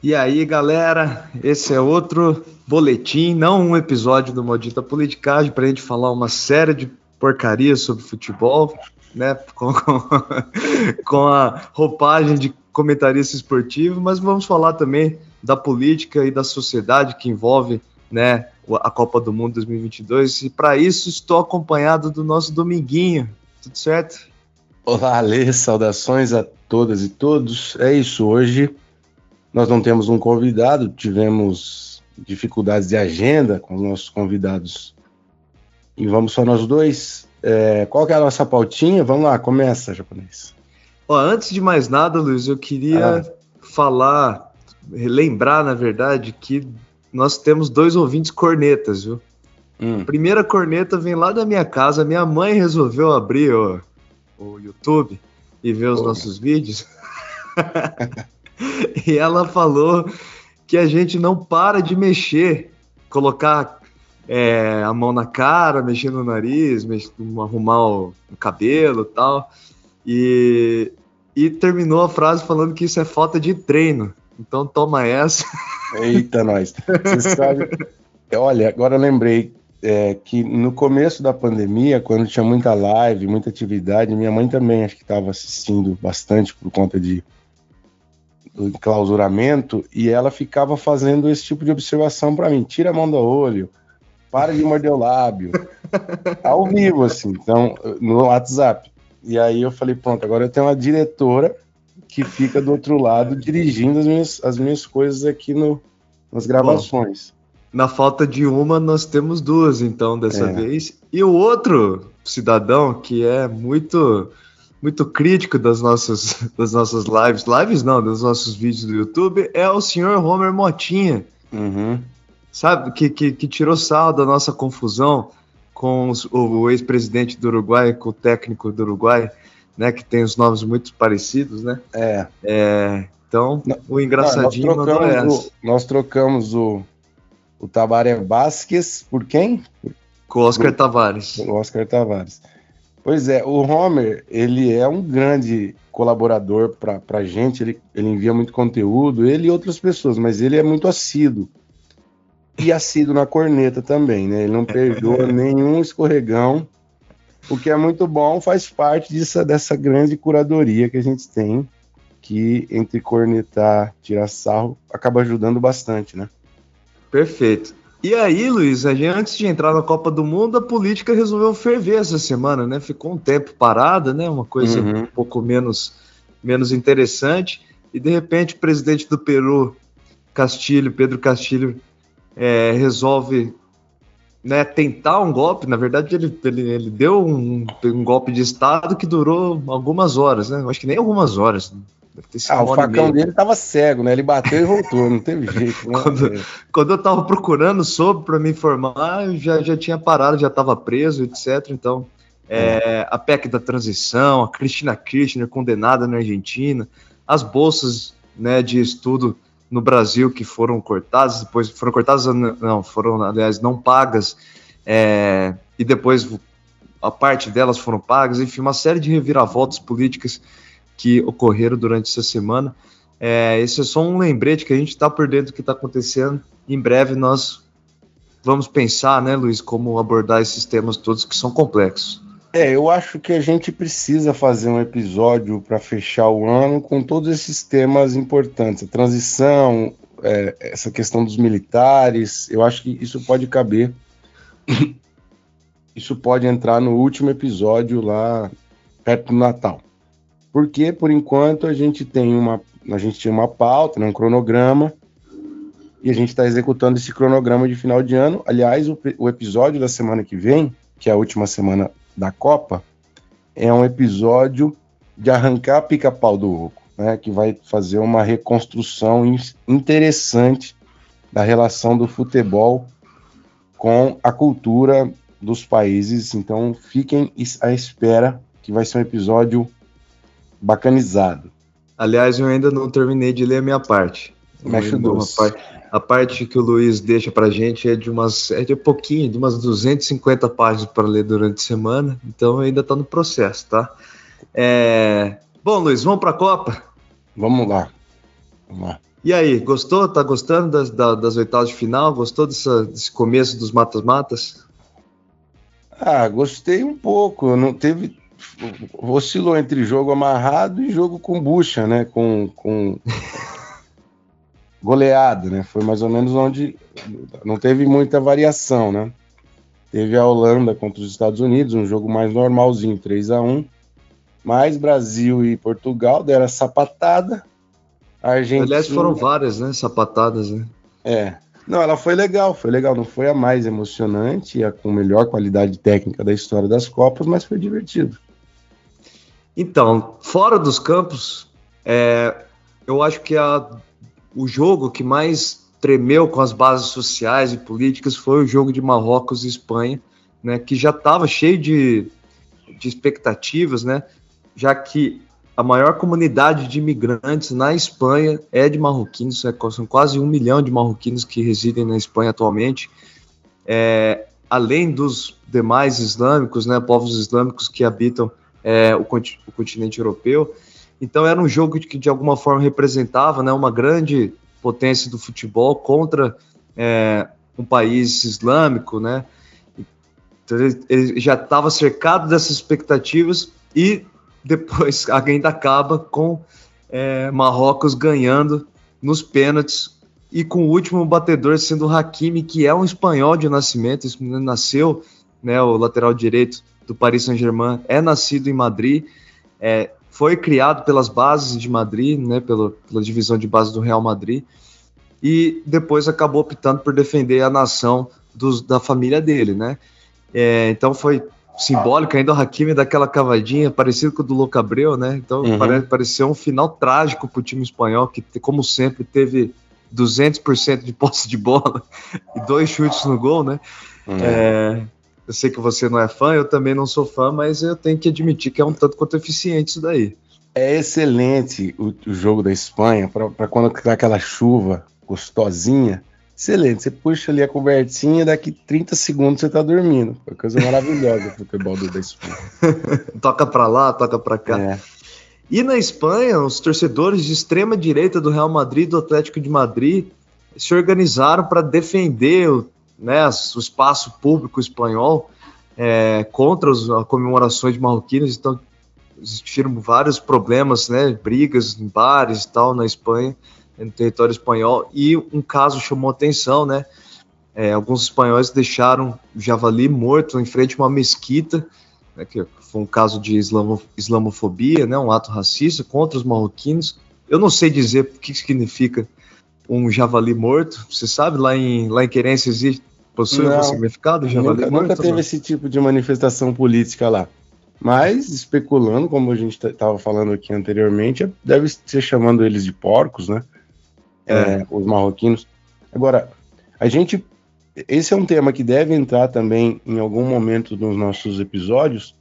E aí, galera, esse é outro boletim, não um episódio do Maldita Politicagem, para a gente falar uma série de porcarias sobre futebol, né? Com, com, a roupagem de comentarista esportivo, mas vamos falar também da política e da sociedade que envolve, né, a Copa do Mundo 2022. E para isso estou acompanhado do nosso Dominguinho. Tudo certo? Olá, Alê, saudações a todas e todos. É isso, hoje nós não temos um convidado, tivemos dificuldades de agenda com os nossos convidados e vamos só nós dois. É, qual que é a nossa pautinha? Vamos lá, começa, japonês. Ó, antes de mais nada, Luiz, eu queria ah. falar, lembrar, na verdade, que nós temos dois ouvintes cornetas, viu? Hum. A primeira corneta vem lá da minha casa, minha mãe resolveu abrir o, o YouTube e ver os nossos vídeos. e ela falou que a gente não para de mexer, colocar é, a mão na cara, mexer no nariz, mexer, arrumar o, o cabelo e tal. E, e terminou a frase falando que isso é falta de treino. Então toma essa. Eita, nós. Você sabe. Olha, agora eu lembrei é, que no começo da pandemia, quando tinha muita live, muita atividade, minha mãe também acho que estava assistindo bastante por conta de do enclausuramento e ela ficava fazendo esse tipo de observação para mim. Tira a mão do olho, para de morder o lábio. Ao vivo, assim, então, no WhatsApp. E aí eu falei, pronto, agora eu tenho uma diretora que fica do outro lado dirigindo as minhas, as minhas coisas aqui no, nas gravações. Bom, na falta de uma, nós temos duas, então, dessa é. vez. E o outro cidadão que é muito muito crítico das nossas, das nossas lives, lives não, dos nossos vídeos do YouTube, é o senhor Homer Motinha. Uhum. Sabe, que, que, que, tirou sal da nossa confusão com os, o, o ex-presidente do Uruguai, com o técnico do Uruguai, né, que tem os nomes muito parecidos, né? É. é então, o engraçadinho nós trocamos, o, nós trocamos o, o Tabaré Vasquez por quem? Com o Oscar Tavares. O Oscar Tavares. Pois é, o Homer, ele é um grande colaborador para a gente, ele, ele envia muito conteúdo, ele e outras pessoas, mas ele é muito assíduo. E assíduo na corneta também, né? Ele não perdoa nenhum escorregão, o que é muito bom, faz parte disso, dessa grande curadoria que a gente tem, que entre cornetar, tirar sarro, acaba ajudando bastante, né? Perfeito. E aí, Luiz, a gente, antes de entrar na Copa do Mundo, a política resolveu ferver essa semana, né? Ficou um tempo parada, né? Uma coisa uhum. um pouco menos, menos interessante. E de repente o presidente do Peru, Castilho, Pedro Castilho, é, resolve né, tentar um golpe. Na verdade, ele, ele, ele deu um, um, golpe de Estado que durou algumas horas, né? Acho que nem algumas horas. Ah, o facão dele tava cego, né? Ele bateu e voltou, não teve jeito. Né? quando, quando, eu tava procurando sobre para me informar, eu já, já tinha parado, já tava preso, etc. Então, é, a PEC da transição, a Cristina Kirchner condenada na Argentina, as bolsas né, de estudo no Brasil que foram cortadas, depois foram cortadas, não, foram, aliás, não pagas, é, e depois a parte delas foram pagas, enfim, uma série de reviravoltas políticas que ocorreram durante essa semana. É, esse é só um lembrete que a gente está por dentro do que está acontecendo. Em breve nós vamos pensar, né, Luiz, como abordar esses temas todos que são complexos. É, eu acho que a gente precisa fazer um episódio para fechar o ano com todos esses temas importantes. A transição, é, essa questão dos militares, eu acho que isso pode caber. isso pode entrar no último episódio lá perto do Natal porque por enquanto a gente tem uma a gente tinha uma pauta, né, um cronograma e a gente está executando esse cronograma de final de ano. Aliás, o, o, episódio da semana que vem, que é a última semana da Copa, é um episódio de arrancar pica-pau do oco, né, que vai fazer uma reconstrução interessante da relação do futebol com a cultura dos países. Então, fiquem à espera que vai ser um episódio bacanizado. Aliás, eu ainda não terminei de ler a minha parte. Mexe parte, a parte que o Luiz deixa pra gente é de umas é de pouquinho, de umas 250 páginas para ler durante a semana, então ainda está no processo, tá? É... Bom, Luiz, vamos para a Copa? Vamos lá. Vamos lá. E aí, gostou? Tá gostando das, das oitavas de final? Gostou dessa, desse começo dos matas-matas? Ah, gostei um pouco. Não teve. Oscilou entre jogo amarrado e jogo com bucha, né? Com, com goleada, né? Foi mais ou menos onde não teve muita variação, né? Teve a Holanda contra os Estados Unidos, um jogo mais normalzinho, 3 a 1 Mas Brasil e Portugal deram a sapatada. A Argentina... Aliás, foram várias, né? Sapatadas, né? É. Não, ela foi legal, foi legal. Não foi a mais emocionante, a com melhor qualidade técnica da história das Copas, mas foi divertido. Então, fora dos campos, é, eu acho que a, o jogo que mais tremeu com as bases sociais e políticas foi o jogo de Marrocos e Espanha, né, que já estava cheio de, de expectativas, né, já que a maior comunidade de imigrantes na Espanha é de marroquinos, é, são quase um milhão de marroquinos que residem na Espanha atualmente, é, além dos demais islâmicos, né, povos islâmicos que habitam é, o, o, continente europeu. Então era um jogo que de alguma forma representava né, uma grande potência do futebol contra é, um país islâmico, né? Então, ele, ele já estava cercado dessas expectativas e depois ainda acaba com é, Marrocos ganhando nos pênaltis e com o último batedor sendo o Hakimi, que é um espanhol de nascimento, nasceu, né, o lateral direito do Paris Saint-Germain, é nascido em Madrid, é, foi criado pelas bases de Madrid, né, pela, pela divisão de base do Real Madrid, e depois acabou optando por defender a nação dos, da família dele, né? É, então foi simbólica ainda o Hakimi daquela cavadinha, parecido com o do Louco Abreu, né? Então uhum. parece, pareceu um final trágico para o time espanhol, que como sempre teve 200% de posse de bola e dois chutes no gol, né? Uhum. É, eu sei que você não é fã, eu também não sou fã, mas eu tenho que admitir que é um tanto quanto eficiente isso daí. É excelente o, o jogo da Espanha para quando tá aquela chuva gostosinha Excelente. Você puxa ali a cobertinha, daqui 30 segundos você tá dormindo. Foi coisa maravilhosa o futebol do da Espanha. toca para lá, toca para cá. É. E na Espanha, os torcedores de extrema direita do Real Madrid e do Atlético de Madrid se organizaram para defender né, o espaço público espanhol é, contra as comemorações de marroquinos. Então, existiram vários problemas, né, brigas em bares e tal na Espanha no território espanhol e um caso chamou atenção, né? É, alguns espanhóis deixaram o javali morto em frente a uma mesquita, né, que foi um caso de islamo, islamofobia, né, um ato racista contra os marroquinos. Eu não sei dizer o que significa um javali morto. Você sabe, lá em, lá em Querência existe, possui não, um significado javali nunca? Nunca teve esse tipo de manifestação política lá. Mas, especulando, como a gente estava falando aqui anteriormente, deve ser chamando eles de porcos, né? é, os marroquinos. Agora, a gente. Esse é um tema que deve entrar também em algum momento nos nossos episódios,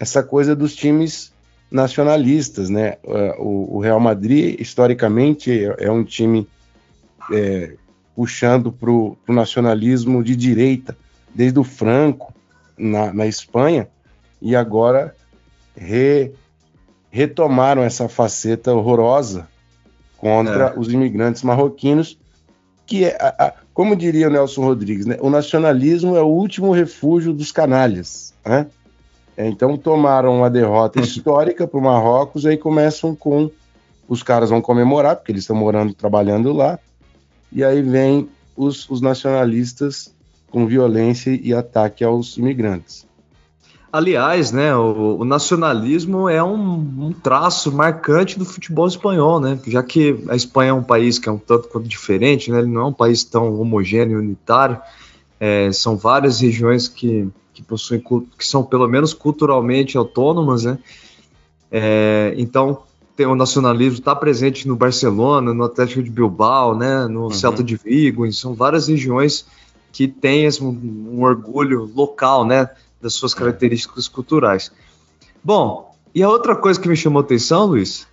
essa coisa dos times nacionalistas, né? É, o, o Real Madrid, historicamente, é, é um time é, puxando para o nacionalismo de direita, desde o Franco, na, na Espanha, e agora re, retomaram essa faceta horrorosa contra é. os imigrantes marroquinos, que é, a, a, como diria o Nelson Rodrigues, né, o nacionalismo é o último refúgio dos canalhas. Né? É, então tomaram uma derrota histórica para o Marrocos, e aí começam com os caras vão comemorar, porque eles estão morando, trabalhando lá, e aí vem os, os nacionalistas com violência e ataque aos imigrantes. Aliás, né, o, o nacionalismo é um, um, traço marcante do futebol espanhol, né? Já que a Espanha é um país que é um tanto quanto diferente, né? Ele não é um país tão homogêneo e unitário. É, são várias regiões que, que possuem que são pelo menos culturalmente autônomas, né? É, então tem o nacionalismo está presente no Barcelona, no Atlético de Bilbao, né? No uhum. Celta de Vigo, são várias regiões que têm um, um orgulho local, né? das suas características culturais. Bom, e a outra coisa que me chamou atenção, Luiz,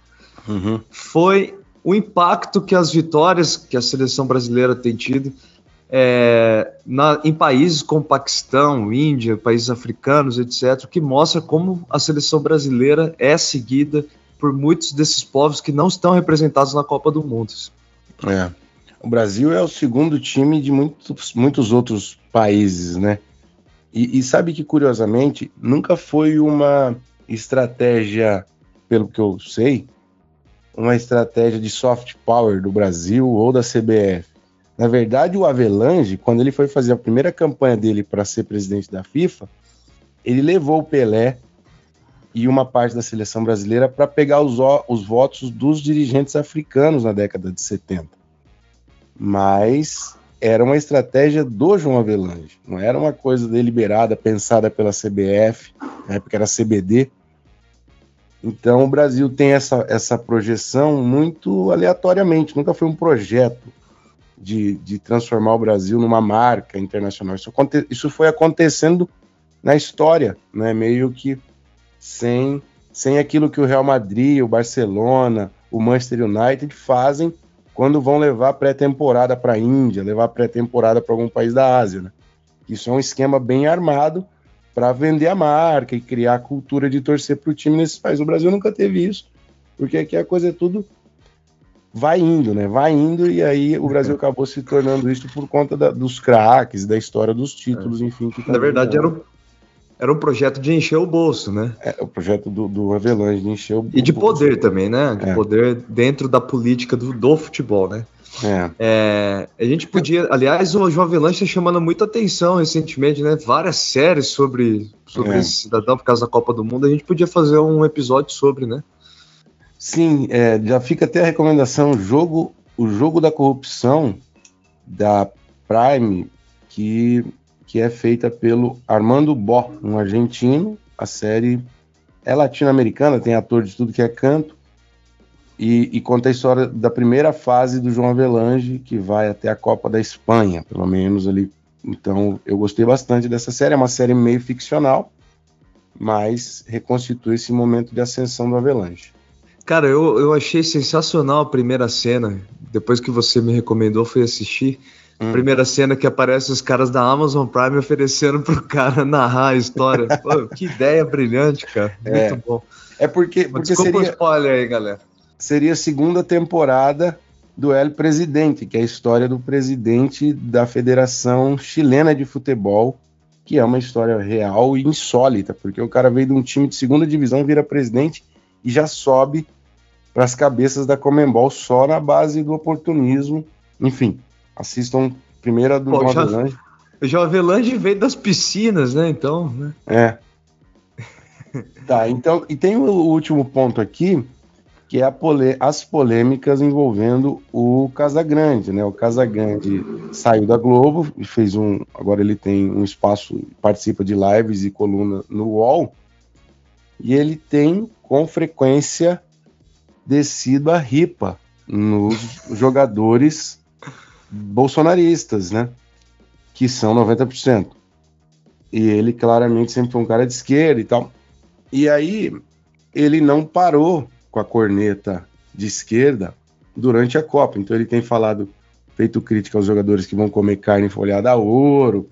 uhum. foi o impacto que as vitórias que a seleção brasileira tem tido é, na, em países como Paquistão, Índia, países africanos, etc., que mostra como a seleção brasileira é seguida por muitos desses povos que não estão representados na Copa do Mundo. É. O Brasil é o segundo time de muitos, muitos outros países, né? E, e sabe que, curiosamente, nunca foi uma estratégia, pelo que eu sei, uma estratégia de soft power do Brasil ou da CBF. Na verdade, o Avelange, quando ele foi fazer a primeira campanha dele para ser presidente da FIFA, ele levou o Pelé e uma parte da seleção brasileira para pegar os, os votos dos dirigentes africanos na década de 70. Mas era uma estratégia do João Avelange, não era uma coisa deliberada, pensada pela CBF, na época era CBD. Então o Brasil tem essa, essa projeção muito aleatoriamente, nunca foi um projeto de, de transformar o Brasil numa marca internacional. Isso, isso foi acontecendo na história, né? meio que sem, sem aquilo que o Real Madrid, o Barcelona, o Manchester United fazem quando vão levar pré-temporada para a Índia, levar pré-temporada para algum país da Ásia. Né? Isso é um esquema bem armado para vender a marca e criar a cultura de torcer para o time nesses países. O Brasil nunca teve isso, porque aqui a coisa é tudo vai indo, né? Vai indo e aí o Brasil acabou se tornando isso por conta da, dos craques, da história dos títulos, é. enfim. Tá Na verdade, era um, era um projeto de encher o bolso, né? É, o projeto do, do Avelange de encher o bolso. E de poder também, né? De é. poder dentro da política do, do futebol, né? É. é. a gente podia, aliás, o João Avelanche está chamando muita atenção recentemente, né? Várias séries sobre, sobre é. esse cidadão por causa da Copa do Mundo. A gente podia fazer um episódio sobre, né? Sim, é, já fica até a recomendação: jogo, o jogo da corrupção da Prime, que que é feita pelo Armando Bó, um argentino. A série é latino-americana, tem ator de tudo que é canto. E, e, conta a história da primeira fase do João Avelange, que vai até a Copa da Espanha, pelo menos ali. Então, eu gostei bastante dessa série. É uma série meio ficcional, mas reconstitui esse momento de ascensão do Avelange. Cara, eu, eu achei sensacional a primeira cena. Depois que você me recomendou, fui assistir. Hum. Primeira cena que aparece os caras da Amazon Prime oferecendo pro cara narrar a história. Pô, que ideia brilhante, cara. É. Muito bom. É porque, porque Desculpa seria, o spoiler aí, galera. Seria a segunda temporada do El Presidente, que é a história do presidente da Federação Chilena de Futebol, que é uma história real e insólita, porque o cara veio de um time de segunda divisão, vira presidente e já sobe para as cabeças da Comembol só na base do oportunismo. Enfim, Assistam primeiro a do Pô, João Avelange. O veio das piscinas, né? Então, né? É. tá, então, e tem o último ponto aqui, que é pole as polêmicas envolvendo o Casagrande, né? O Casagrande saiu da Globo e fez um. Agora ele tem um espaço, participa de lives e coluna no UOL, e ele tem com frequência descido a ripa nos jogadores bolsonaristas, né? Que são 90%. E ele claramente sempre foi um cara de esquerda e tal. E aí ele não parou com a corneta de esquerda durante a Copa. Então ele tem falado, feito crítica aos jogadores que vão comer carne folhada a ouro,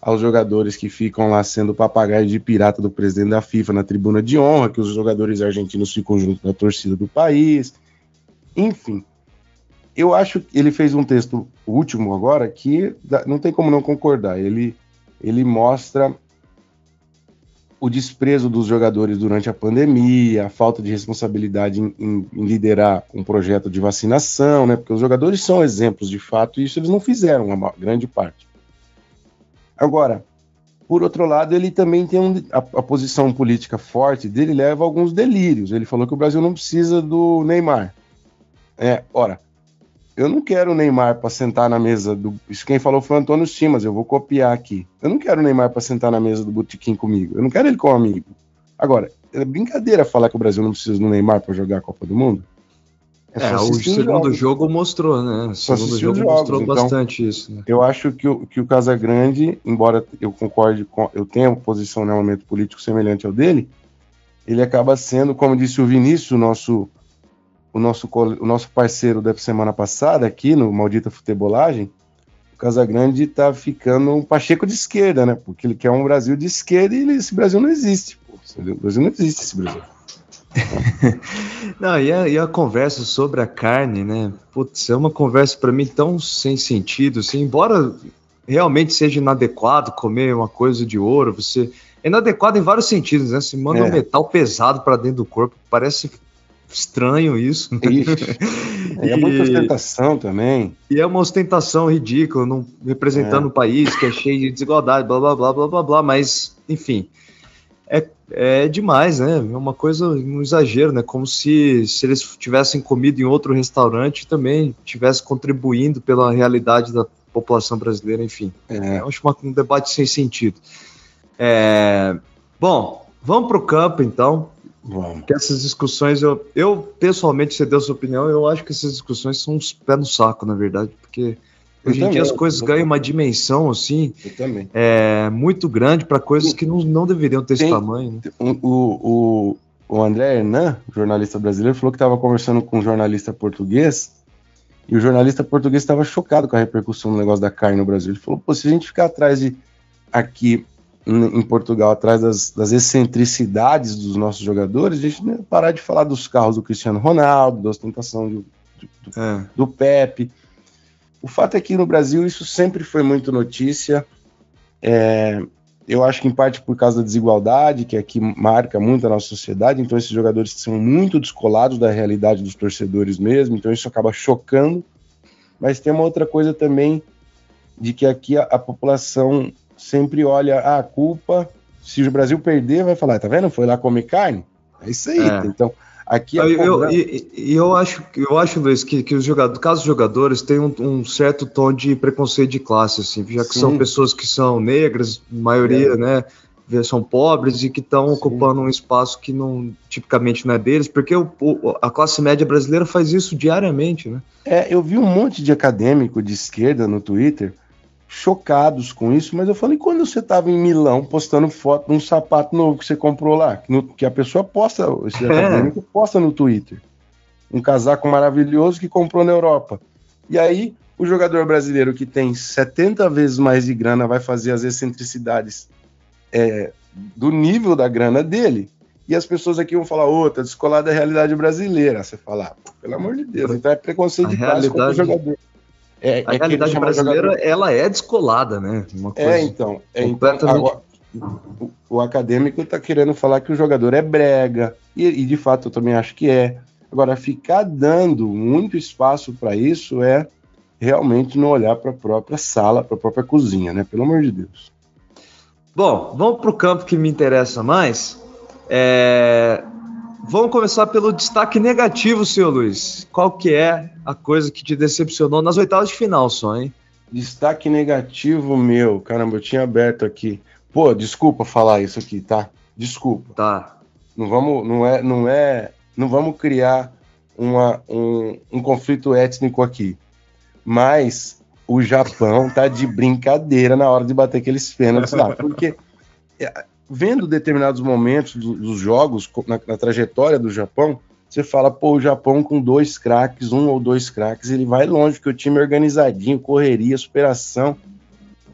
aos jogadores que ficam lá sendo papagaio de pirata do presidente da FIFA na tribuna de honra, que os jogadores argentinos ficam junto da torcida do país. Enfim, eu acho que ele fez um texto último agora que não tem como não concordar. Ele, ele mostra o desprezo dos jogadores durante a pandemia, a falta de responsabilidade em, em, em, liderar um projeto de vacinação, né? Porque os jogadores são exemplos de fato e isso eles não fizeram, uma grande parte. Agora, por outro lado, ele também tem um, a, a posição política forte dele leva a alguns delírios. Ele falou que o Brasil não precisa do Neymar. É, ora, eu não quero o Neymar para sentar na mesa do. Isso quem falou foi o Antônio Simas, eu vou copiar aqui. Eu não quero o Neymar para sentar na mesa do Botequim comigo. Eu não quero ele como amigo. Agora, é brincadeira falar que o Brasil não precisa do Neymar para jogar a Copa do Mundo? É, é o segundo jogo mostrou, né? O segundo jogo jogos, mostrou então, bastante isso. Né? Eu acho que o, que o Casagrande, embora eu concorde com. Eu tenha uma posição, né, um momento político semelhante ao dele, ele acaba sendo, como disse o Vinícius, o nosso o nosso, o nosso parceiro da semana passada aqui no Maldita Futebolagem, o Casagrande tá ficando um Pacheco de esquerda, né? Porque ele quer um Brasil de esquerda e esse Brasil não existe. Pô. O Brasil não existe esse Brasil. Não, e a, e a, conversa sobre a carne, né? Putz, é uma conversa para mim tão sem sentido, assim, embora realmente seja inadequado comer uma coisa de ouro, você é inadequado em vários sentidos, né? Se manda é. um metal pesado para dentro do corpo, parece estranho isso. Né? É, é muita ostentação também. E é uma ostentação ridícula, não, representando é. um país que é cheio de desigualdade, blá blá blá blá blá blá, mas enfim. É, é demais, né? É uma coisa, um exagero, né? Como se, se eles tivessem comido em outro restaurante também tivesse contribuindo pela realidade da população brasileira, enfim. É. Eu acho uma, um debate sem sentido. É, bom, vamos para o campo então. Vamos. Que essas discussões, eu, eu pessoalmente, você deu sua opinião, eu acho que essas discussões são uns pés no saco, na verdade, porque eu hoje em dia as coisas ganham uma dimensão assim é, muito grande para coisas que não, não deveriam ter Tem, esse tamanho. Né? O, o, o André Hernan, jornalista brasileiro, falou que estava conversando com um jornalista português e o jornalista português estava chocado com a repercussão do negócio da carne no Brasil. Ele falou: Pô, se a gente ficar atrás de aqui em Portugal, atrás das, das excentricidades dos nossos jogadores, a gente não parar de falar dos carros do Cristiano Ronaldo, da ostentação do, do, é. do Pepe. O fato é que no Brasil isso sempre foi muito notícia. É, eu acho que em parte por causa da desigualdade, que aqui marca muito a nossa sociedade, então esses jogadores são muito descolados da realidade dos torcedores mesmo, então isso acaba chocando. Mas tem uma outra coisa também de que aqui a, a população sempre olha a culpa, se o Brasil perder, vai falar, tá vendo? Foi lá comer carne. É isso aí. É. Então, aqui eu, eu, e, eu acho, eu acho Luiz, que, que os jogadores, caso os jogadores têm um, um, certo tom de preconceito de classe, assim, já que Sim. são pessoas que são negras, maioria, é. né? são pobres e que estão ocupando um espaço que não tipicamente não é deles, porque o, o, a classe média brasileira faz isso diariamente, né? É, eu vi um monte de acadêmico de esquerda no Twitter chocados com isso, mas eu falei, quando você estava em Milão postando foto de um sapato novo que você comprou lá, que, no, que a pessoa posta, esse é. acadêmico posta no Twitter, um casaco maravilhoso que comprou na Europa. E aí, o jogador brasileiro que tem 70 vezes mais de grana vai fazer as excentricidades é, do nível da grana dele, e as pessoas aqui vão falar, outra, tá descolada da realidade brasileira. Você fala, ah, pelo amor de Deus, então é preconceito a de classe realidade... o jogador. É, a é realidade brasileira, jogador... ela é descolada, né? é, então. É, então agora, o, o, acadêmico está querendo falar que o jogador é brega, e, e, de fato eu também acho que é. Agora, ficar dando muito espaço para isso é realmente não olhar para a própria sala, para a própria cozinha, né? Pelo amor de Deus. Bom, vamos para o campo que me interessa mais. É, Vamos começar pelo destaque negativo, senhor Luiz. Qual que é a coisa que te decepcionou nas oitavas de final só, hein? Destaque negativo meu. Caramba, eu tinha aberto aqui. Pô, desculpa falar isso aqui, tá? Desculpa. Tá. Não vamos, não é, não é, não vamos criar uma, um, um conflito étnico aqui. Mas o Japão tá de brincadeira na hora de bater aqueles pênaltis lá, porque vendo determinados momentos do, dos jogos, na, na, trajetória do Japão, você fala, pô, o Japão com dois craques, um ou dois craques, ele vai longe, porque o time é organizadinho, correria, superação.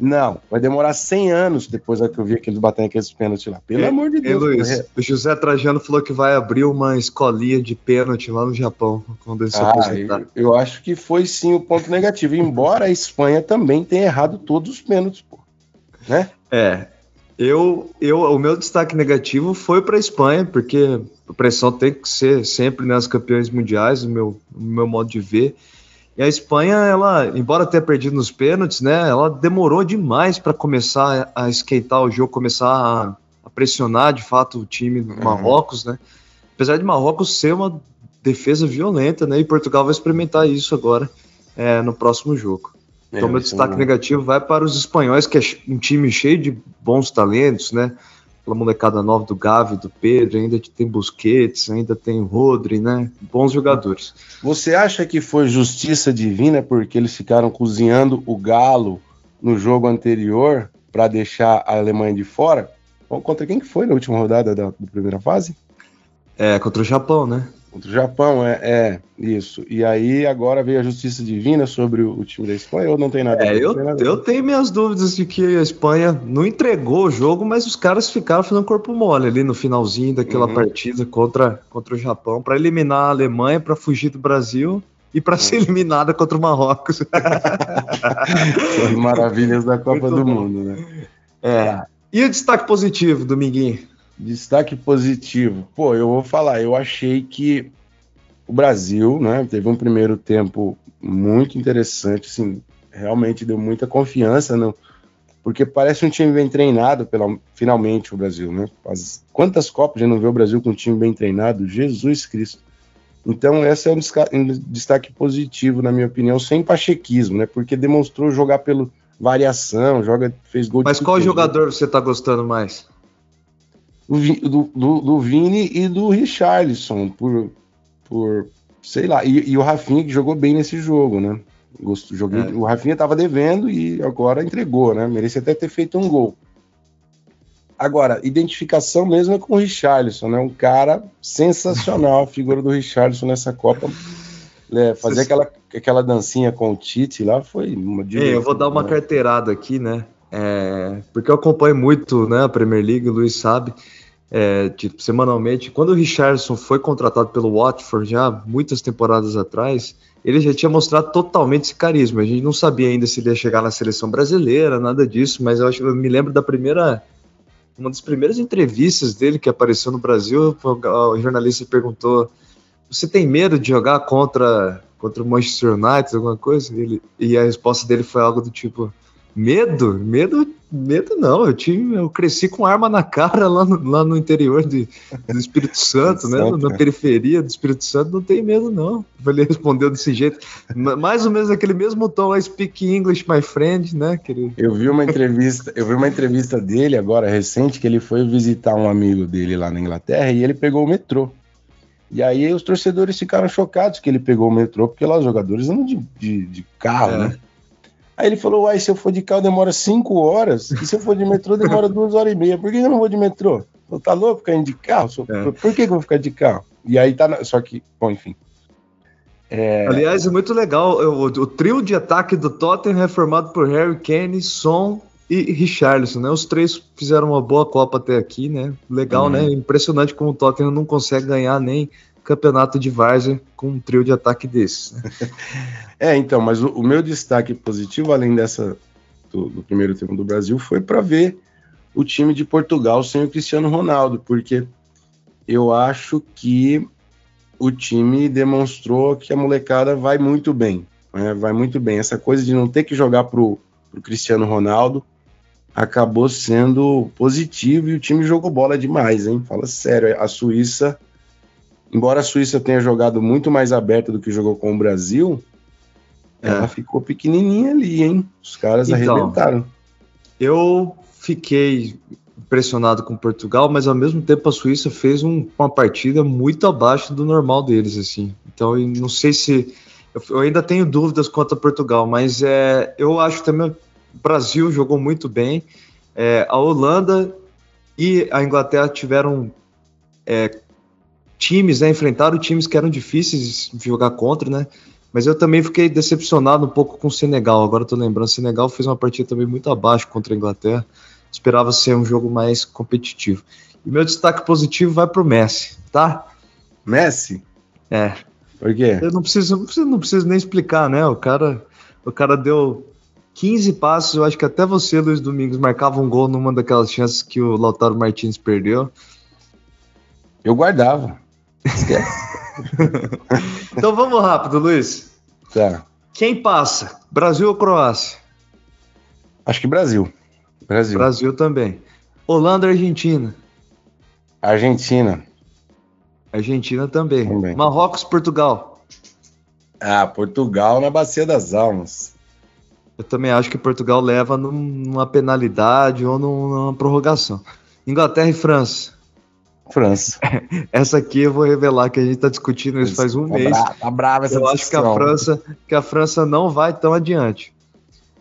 Não, vai demorar 100 anos depois que eu vi aqueles batendo aqueles pênaltis lá. Pelo é, amor de Deus. Luiz, é. o José Trajano falou que vai abrir uma escolinha de pênalti lá no Japão, quando ele se ah, aposentar. Eu, eu acho que foi sim o ponto negativo, embora a Espanha também tenha errado todos os pênaltis, pô. Né? É, eu, eu, o meu destaque negativo foi para a Espanha, porque a pressão tem que ser sempre nas campeões mundiais, no meu, meu modo de ver. E a Espanha, ela, embora tenha perdido nos pênaltis, né, ela demorou demais para começar a esquentar o jogo, começar a, a, pressionar de fato o time do uhum. Marrocos, né? Apesar de Marrocos ser uma defesa violenta, né? E Portugal vai experimentar isso agora é, no próximo jogo. Então, é, meu destaque é negativo vai para os espanhóis, que é um time cheio de bons talentos, né? Pela molecada nova do Gavi, do Pedro, ainda tem Busquets, ainda tem Rodri, né? Bons jogadores. Você acha que foi justiça divina porque eles ficaram cozinhando o galo no jogo anterior para deixar a Alemanha de fora? Contra quem que foi na última rodada da, da primeira fase? É, contra o Japão, né? Contra o Japão, é, é, isso. E aí agora veio a justiça divina sobre o, o time da Espanha ou não tem nada? É, eu, nada eu tenho minhas dúvidas de que a Espanha não entregou o jogo, mas os caras ficaram fazendo corpo mole ali no finalzinho daquela uhum. partida contra, contra o Japão para eliminar a Alemanha, para fugir do Brasil e para uhum. ser eliminada contra o Marrocos. As maravilhas da Copa Muito do bom. Mundo, né? É. E o destaque positivo, Dominguinho? Destaque positivo. Pô, eu vou falar, eu achei que o Brasil, né, teve um primeiro tempo muito interessante, assim, realmente deu muita confiança, não, porque parece um time bem treinado, pela, finalmente, o Brasil, né? As, quantas Copas já não vê o Brasil com um time bem treinado? Jesus Cristo. Então, esse é um destaque positivo, na minha opinião, sem pachequismo, né? Porque demonstrou jogar pelo variação, joga, fez gol Mas qual jogador você tá gostando mais? Do, do, do Vini e do Richarlison, por, por sei lá, e, e, o Rafinha que jogou bem nesse jogo, né? Joguei, é. O Rafinha tava devendo e agora entregou, né? Merecia até ter feito um gol. Agora, identificação mesmo é com o Richarlison, né? Um cara sensacional, a figura do Richarlison nessa Copa. É, fazer aquela, aquela dancinha com o Tite lá foi uma Eu vou dar uma né? carteirada aqui, né? É, porque eu acompanho muito né, a Premier League, o Luiz sabe é, tipo, semanalmente. Quando o Richardson foi contratado pelo Watford já muitas temporadas atrás, ele já tinha mostrado totalmente esse carisma. A gente não sabia ainda se ele ia chegar na seleção brasileira, nada disso, mas eu acho eu me lembro da primeira uma das primeiras entrevistas dele que apareceu no Brasil, o jornalista perguntou: "Você tem medo de jogar contra contra o Manchester United, alguma coisa?" Ele, e a resposta dele foi algo do tipo: Medo? Medo? Medo não. Eu, tinha, eu cresci com arma na cara lá no, lá no interior de, do Espírito Santo, né? Na periferia do Espírito Santo, não tem medo, não. Ele respondeu desse jeito. Mais ou menos aquele mesmo tom, I speak English, my friend, né? Aquele... Eu vi uma entrevista, eu vi uma entrevista dele agora, recente, que ele foi visitar um amigo dele lá na Inglaterra e ele pegou o metrô. E aí os torcedores ficaram chocados que ele pegou o metrô, porque lá os jogadores andam de, de, de carro, é. né? Aí ele falou: Uai, se eu for de carro demora cinco horas, e se eu for de metrô demora duas horas e meia. Por que eu não vou de metrô? Eu, tá louco ficar indo de carro? É. Por que, que eu vou ficar de carro? E aí tá. Na... Só que, bom, enfim. É... Aliás, é muito legal. O, o, trio de ataque do Tottenham é formado por Harry Kane, Son e Richarlison, né? Os três fizeram uma boa Copa até aqui, né? Legal, uhum. né? Impressionante como o Tottenham não consegue ganhar nem campeonato de várzea com um trio de ataque desses. Né? é, então, mas o, o, meu destaque positivo, além dessa do, do primeiro tempo do Brasil, foi para ver o time de Portugal sem o Cristiano Ronaldo, porque eu acho que o time demonstrou que a molecada vai muito bem, né? vai muito bem. Essa coisa de não ter que jogar pro, pro Cristiano Ronaldo acabou sendo positivo e o time jogou bola demais, hein? Fala sério, a Suíça embora a Suíça tenha jogado muito mais aberta do que jogou com o Brasil, é. ela ficou pequenininha ali, hein? Os caras então, arrebentaram. Eu fiquei impressionado com Portugal, mas ao mesmo tempo a Suíça fez um, uma partida muito abaixo do normal deles, assim. Então, eu não sei se eu, ainda tenho dúvidas quanto a Portugal, mas é, eu acho também o Brasil jogou muito bem. É, a Holanda e a Inglaterra tiveram é, times, né? Enfrentaram times que eram difíceis de jogar contra, né? Mas eu também fiquei decepcionado um pouco com o Senegal. Agora tô lembrando, o Senegal fez uma partida também muito abaixo contra a Inglaterra. Esperava ser um jogo mais competitivo. E meu destaque positivo vai pro Messi, tá? Messi? É. Por quê? Eu não preciso, não preciso, não preciso nem explicar, né? O cara, o cara deu 15 passos, eu acho que até você, Luiz Domingos, marcava um gol numa daquelas chances que o Lautaro Martins perdeu. Eu guardava. então vamos rápido, Luiz. Tá. Quem passa? Brasil ou Croácia? Acho que Brasil. Brasil. Brasil também. Holanda ou Argentina? Argentina. Argentina também. também. Marrocos, Portugal. Ah, Portugal na Bacia das Almas. Eu também acho que Portugal leva numa penalidade ou numa prorrogação. Inglaterra e França. França. Essa aqui eu vou revelar que a gente está discutindo isso faz um tá mês. Bra tá brava essa eu acho que a França, que a França não vai tão adiante.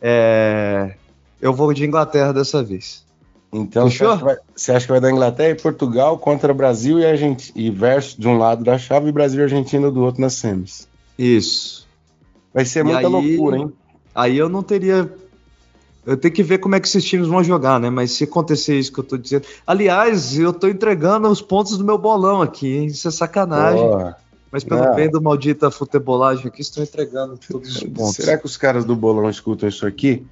É... Eu vou de Inglaterra dessa vez. Então você acha, vai, você acha, que vai dar Inglaterra e Portugal contra Brasil e Argentina e verso de um lado da chave e Brasil e Argentina do outro nas semis. Isso. Vai ser e muita aí, loucura, hein? Aí eu não teria. Eu tenho que ver como é que esses times vão jogar, né? Mas se acontecer isso que eu tô dizendo. Aliás, eu tô entregando os pontos do meu bolão aqui, hein? Isso é sacanagem. Boa. Mas pelo não. bem do maldita futebolagem aqui, estou entregando todos os pontos. Será que os caras do bolão escutam isso aqui?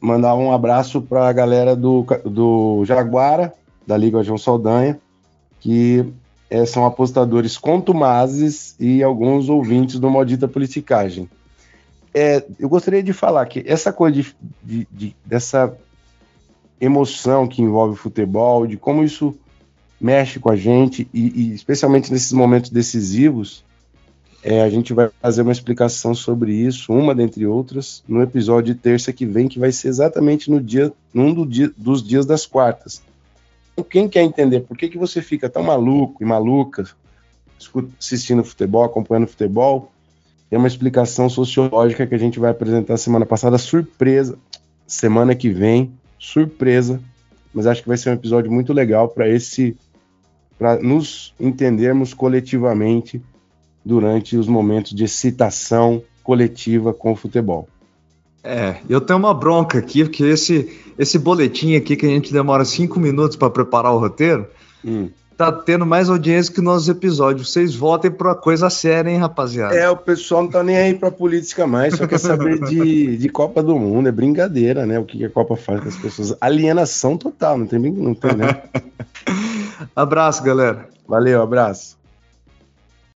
Mandar um abraço para a galera do, do Jaguara, da Liga João Saldanha, que é, são apostadores contumazes e alguns ouvintes do Maldita Politicagem. É, eu gostaria de falar que essa coisa de, de, de, dessa emoção que envolve o futebol, de como isso mexe com a gente, e, e especialmente nesses momentos decisivos, é, a gente vai fazer uma explicação sobre isso, uma dentre outras, no episódio de terça que vem, que vai ser exatamente no dia, num do dia, dos dias das quartas. Então, quem quer entender por que, que você fica tão maluco e maluca assistindo futebol, acompanhando futebol, tem uma explicação sociológica que a gente vai apresentar semana passada, surpresa, semana que vem, surpresa, mas acho que vai ser um episódio muito legal para esse para nos entendermos coletivamente durante os momentos de excitação coletiva com o futebol. É, eu tenho uma bronca aqui, porque esse, esse boletim aqui que a gente demora cinco minutos para preparar o roteiro, hum. Tá tendo mais audiência que nossos episódios. Vocês votem pra coisa séria, hein, rapaziada? É, o pessoal não tá nem aí pra política mais, só quer saber de, de Copa do Mundo, é brincadeira, né? O que a Copa faz com as pessoas. Alienação total, não tem, não tem né? Abraço, galera. Valeu, abraço.